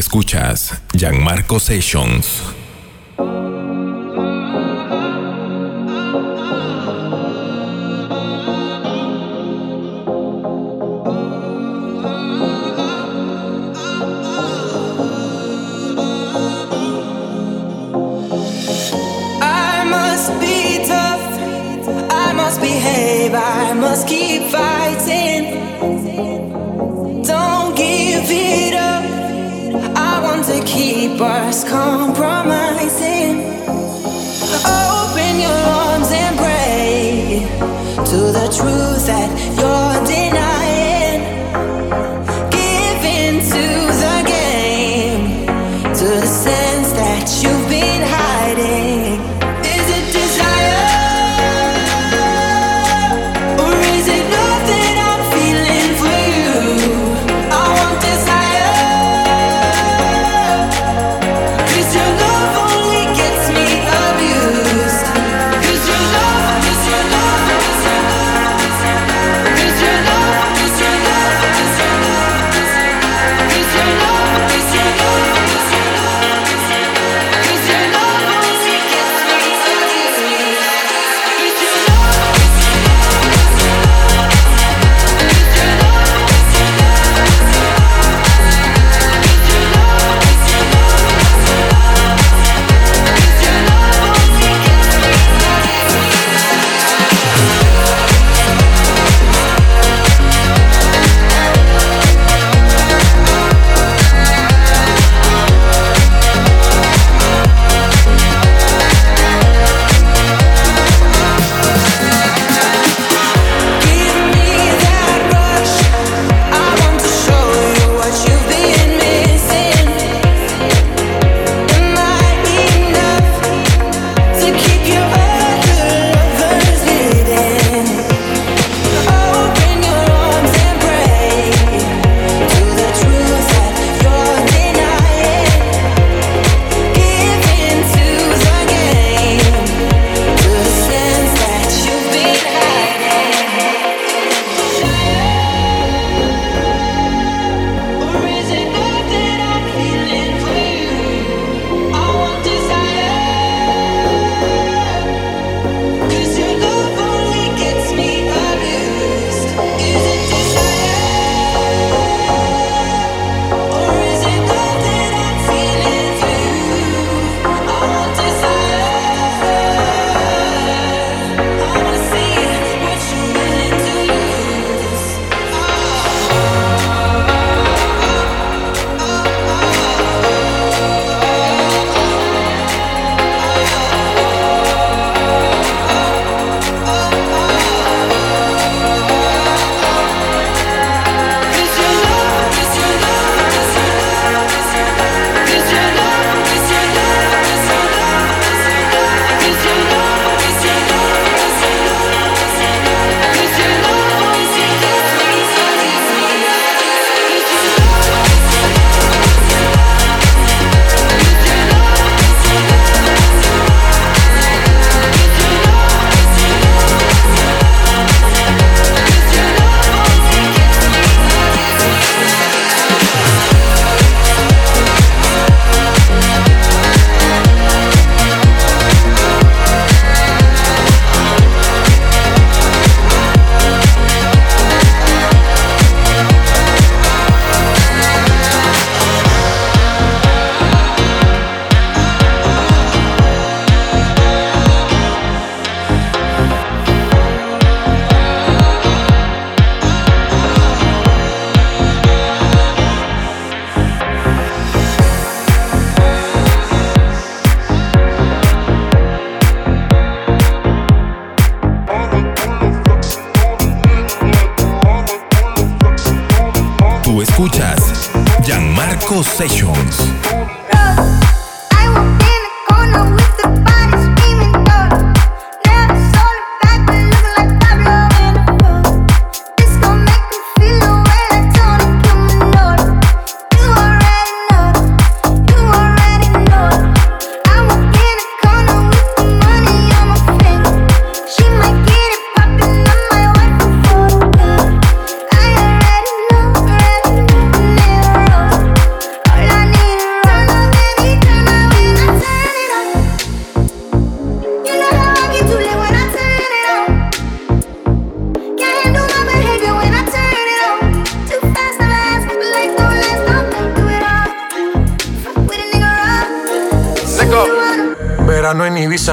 escuchas Gianmarco Sessions.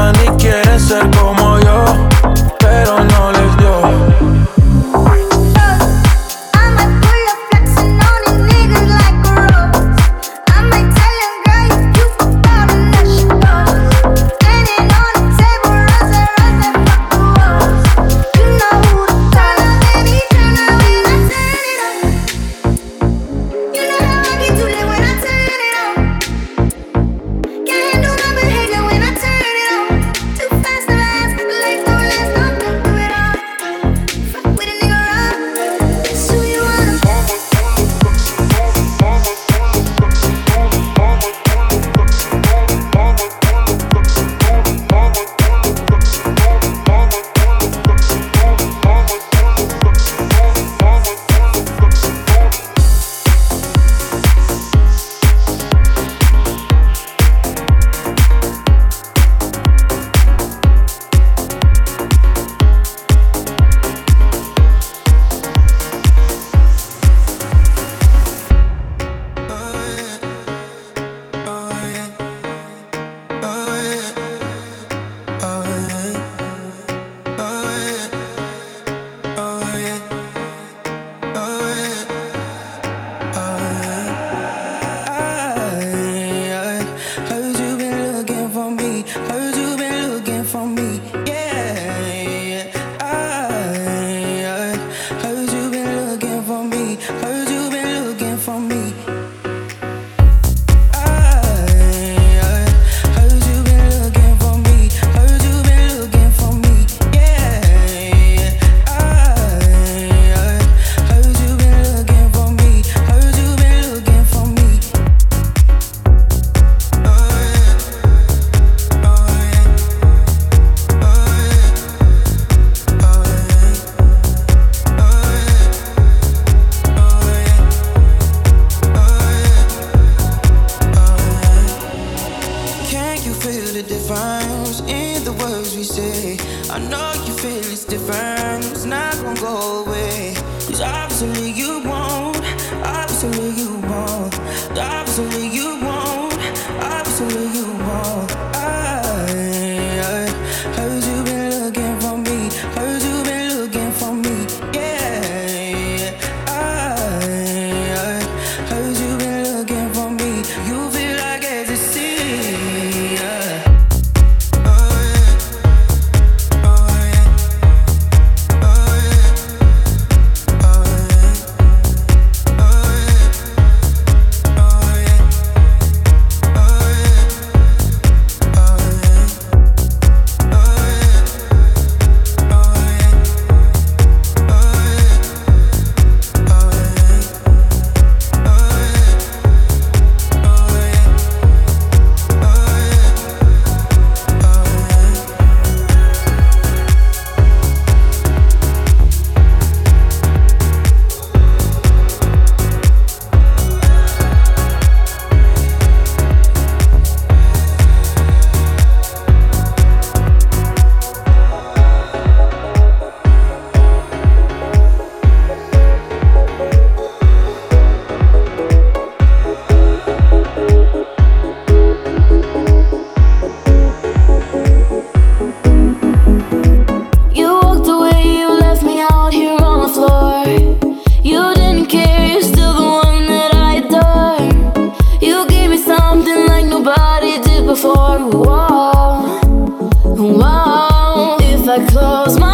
Critican y quieren All day and night you keep me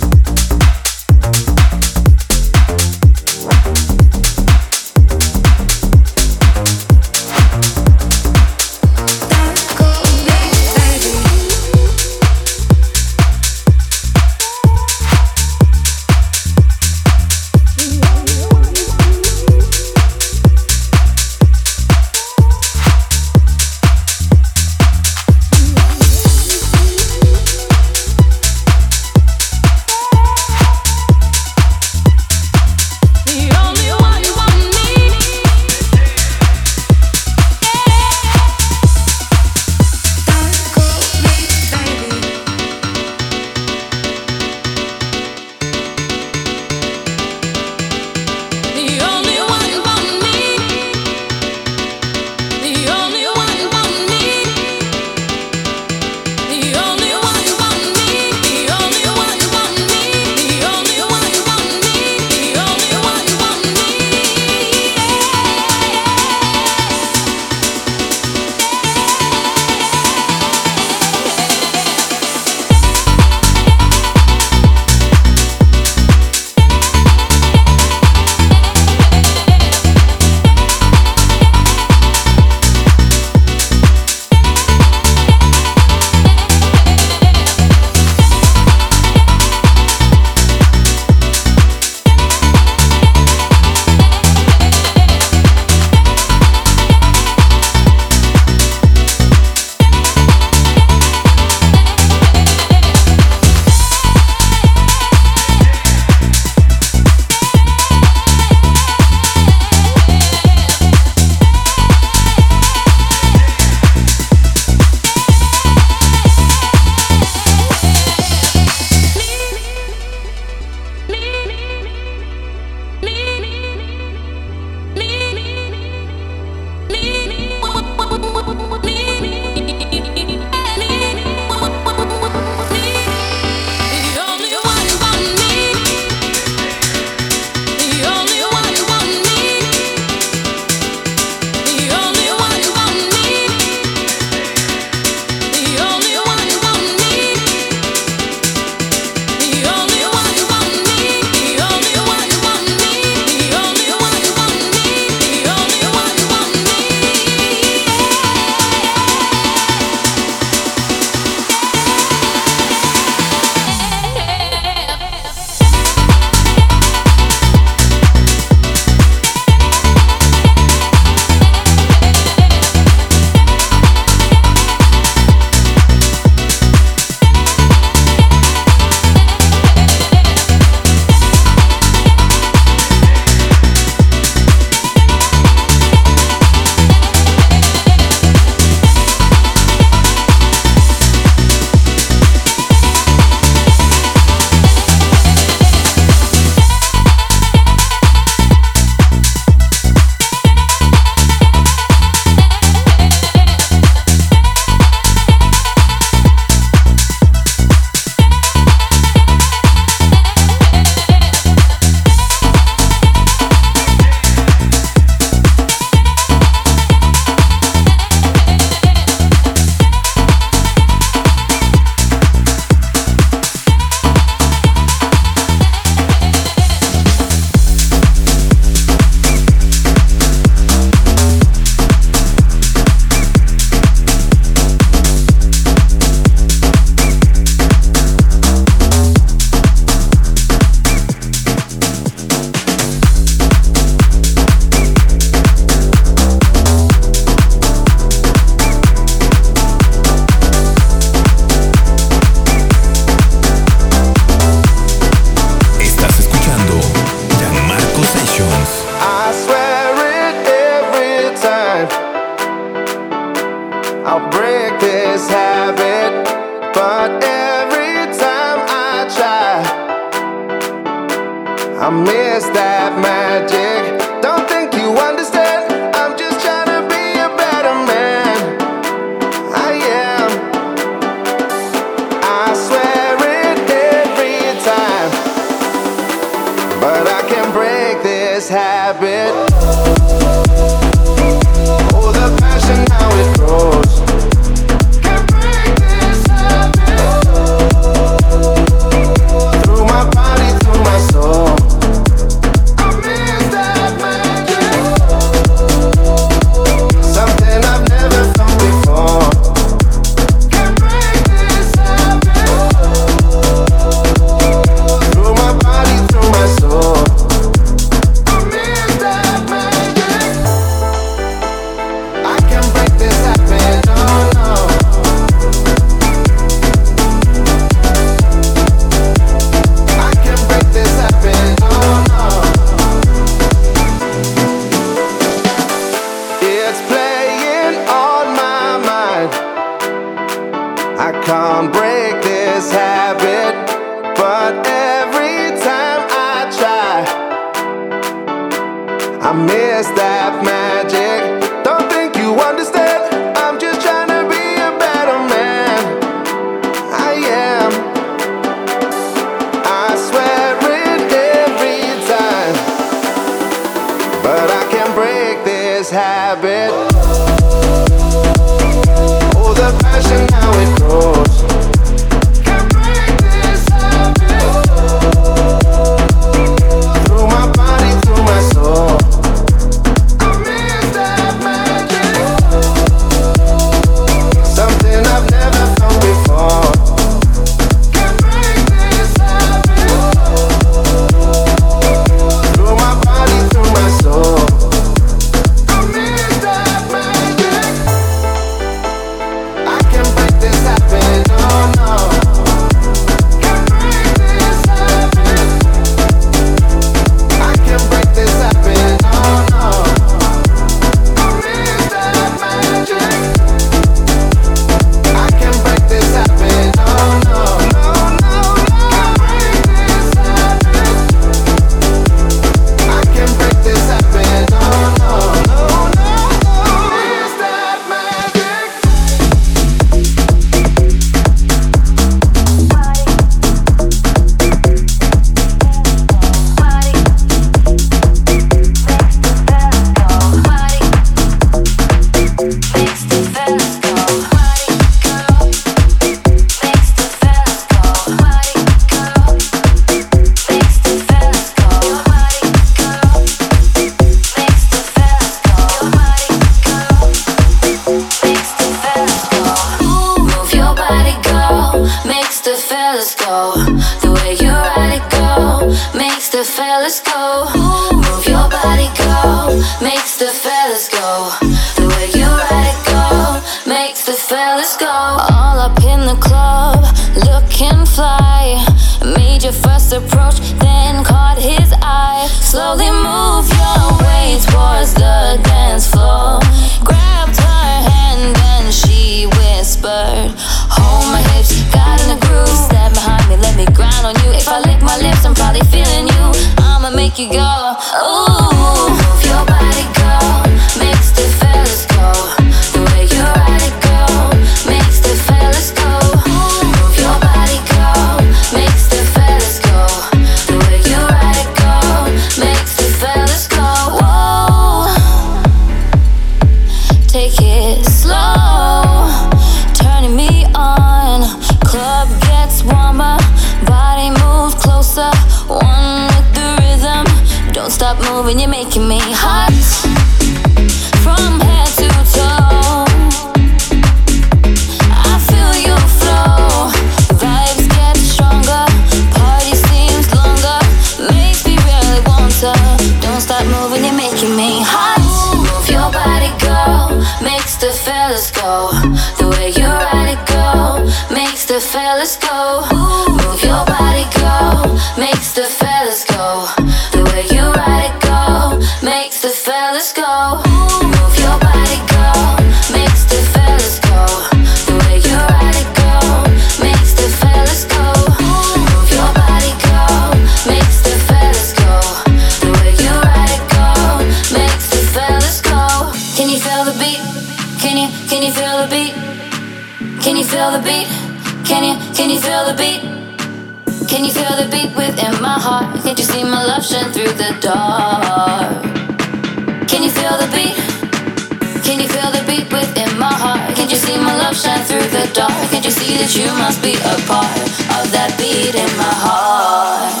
that you must be a part of that beat in my heart.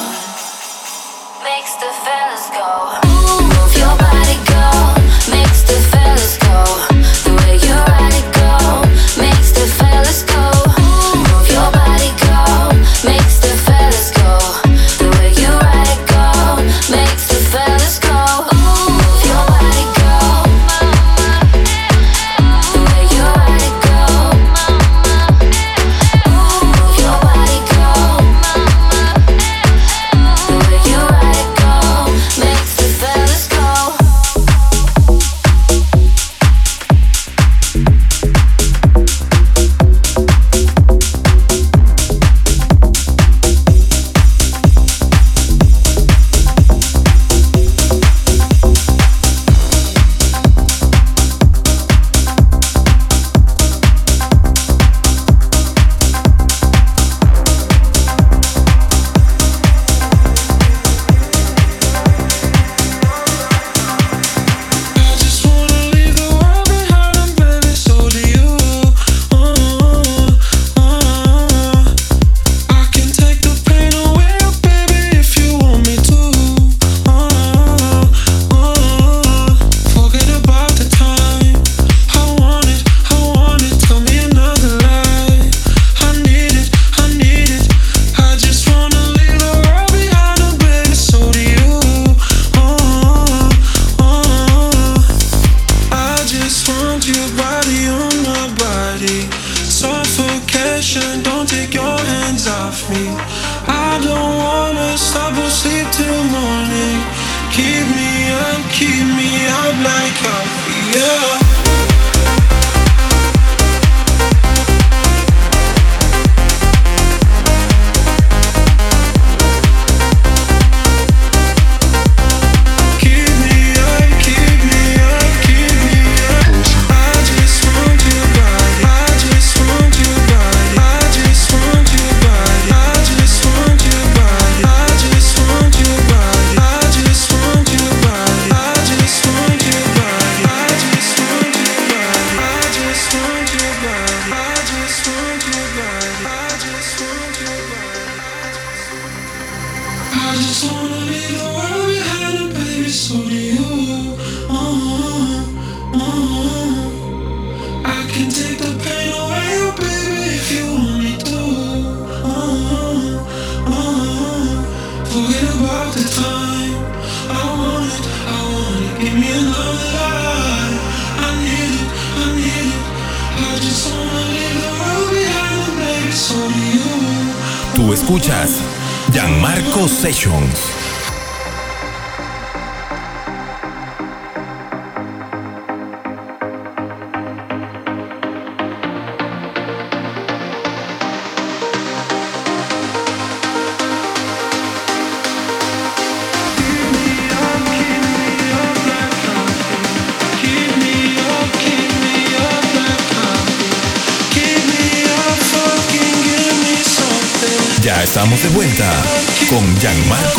Editions.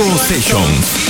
Sessions.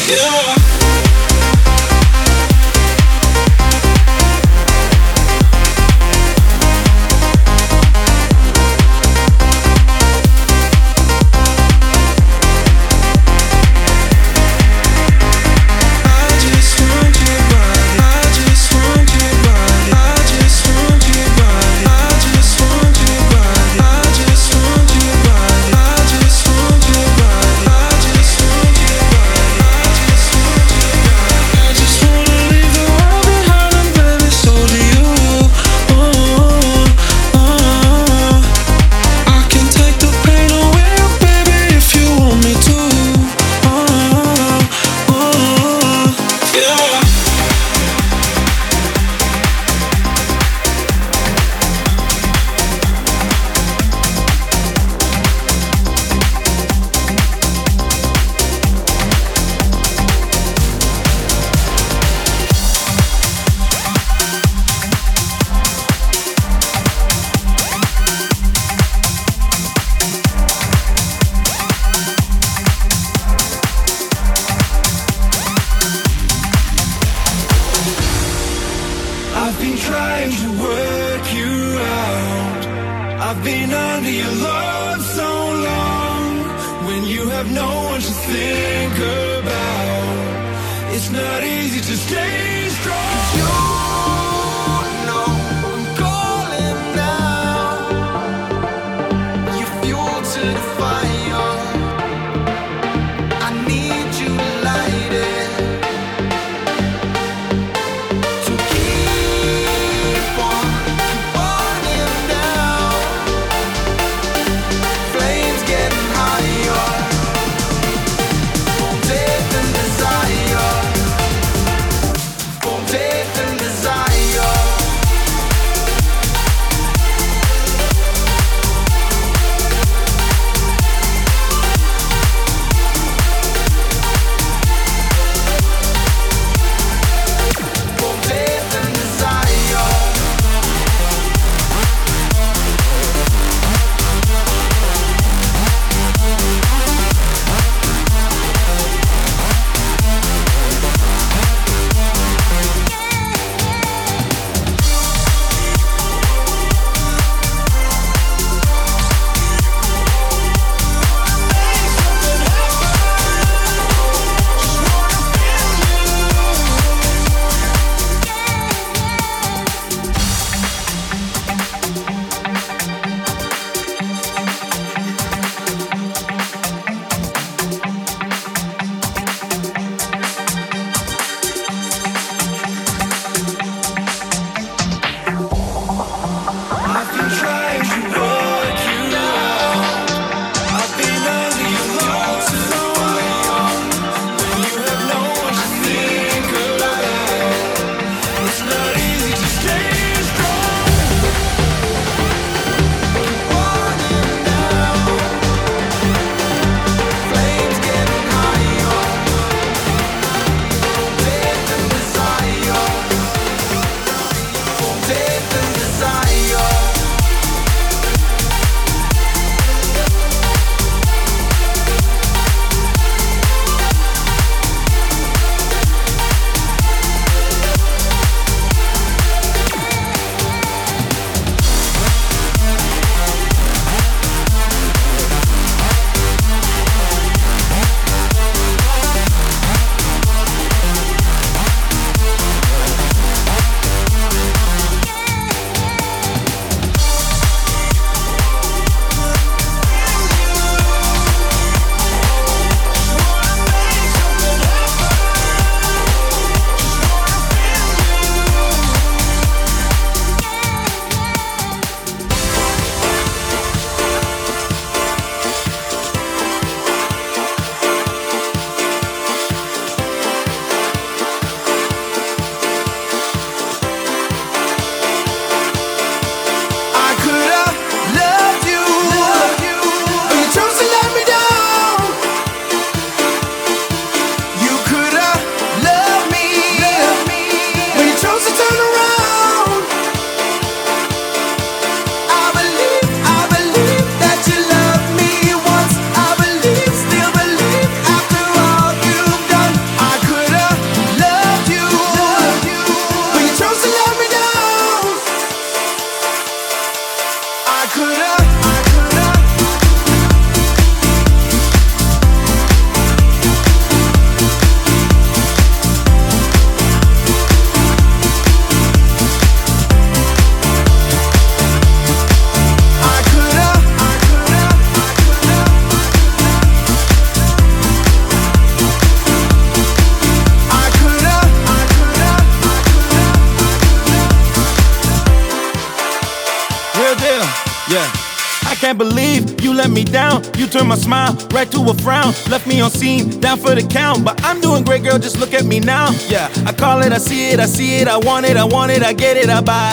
can't believe you let me down. You turned my smile right to a frown. Left me on scene, down for the count. But I'm doing great, girl, just look at me now. Yeah, I call it, I see it, I see it, I want it, I want it, I get it, I buy.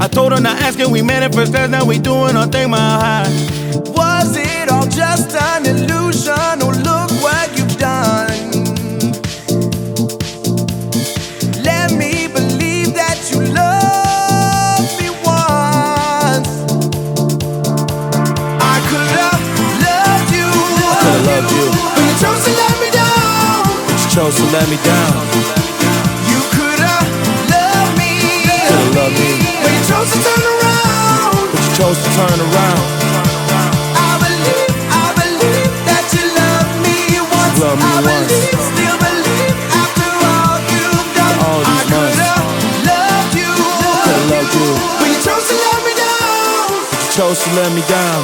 I told her not asking, we manifest that now we doing our thing, my high. Was it all just an illusion or look? chose to let me down. You could've loved me. Could've loved me. But you chose to turn around. But you chose to turn around. I believe, I believe that you love me once. Love me I once. believe, still believe after all you've done. All I could've loved you. Could've loved you. But you chose to let me down. But you chose to let me down.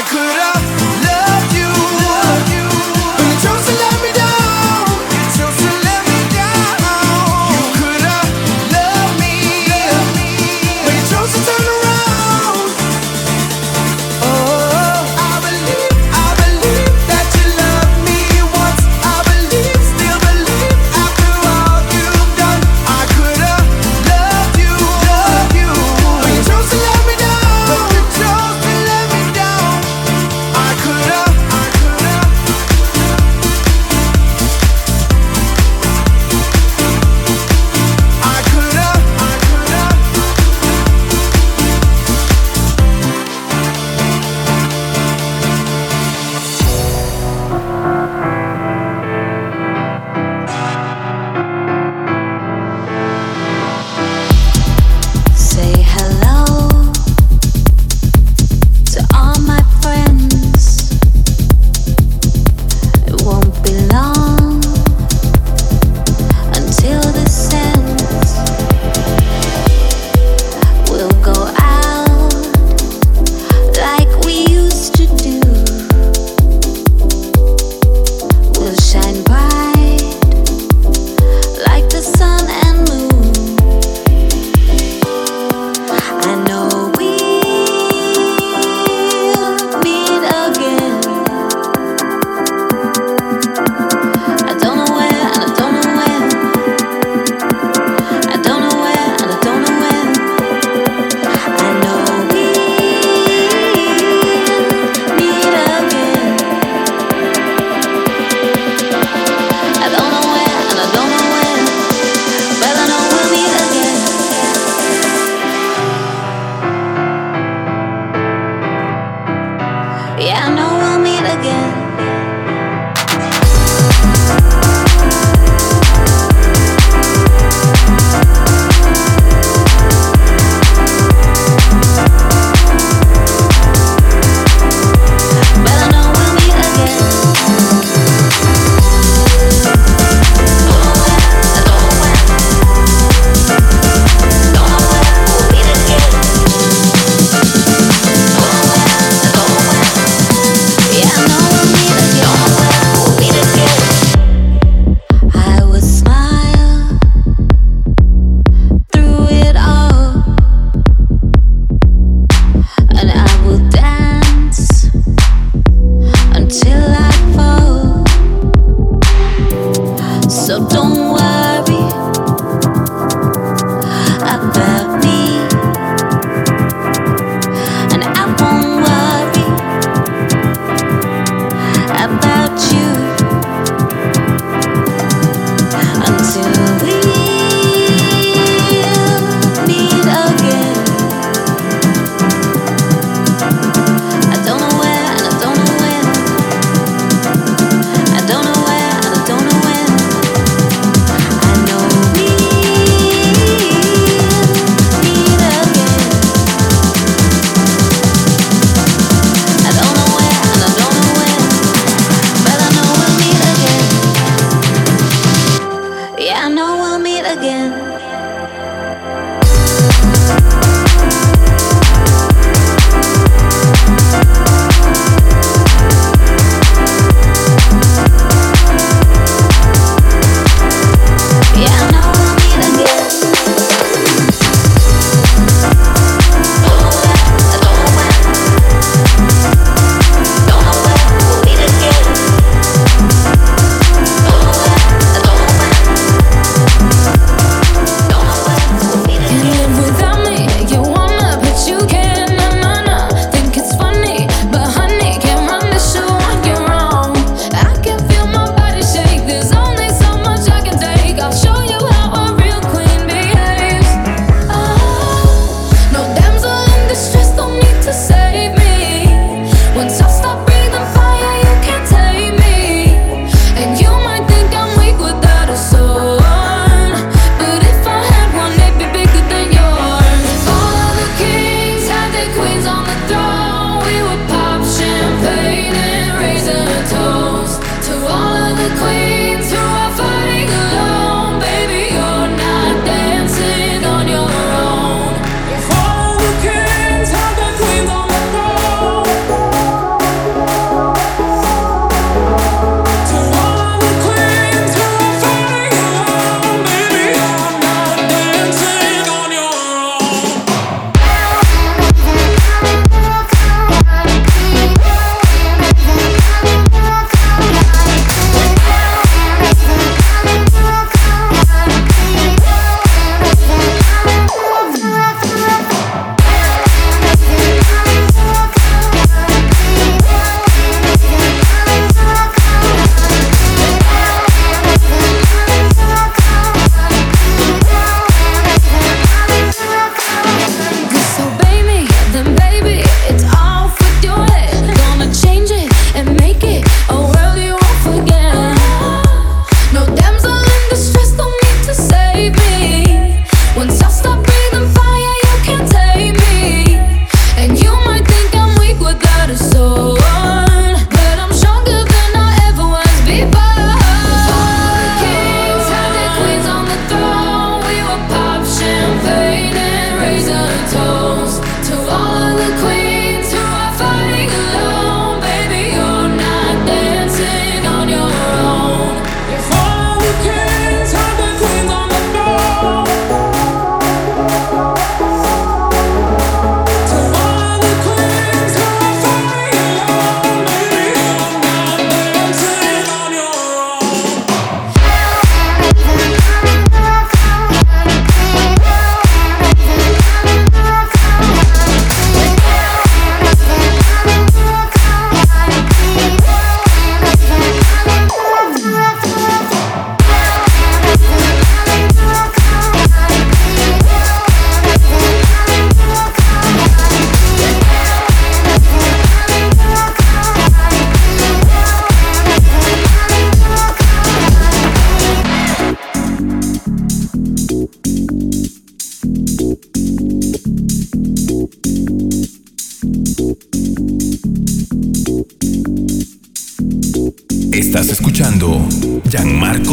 I could've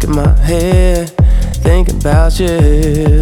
stuck in my head, thinking about you.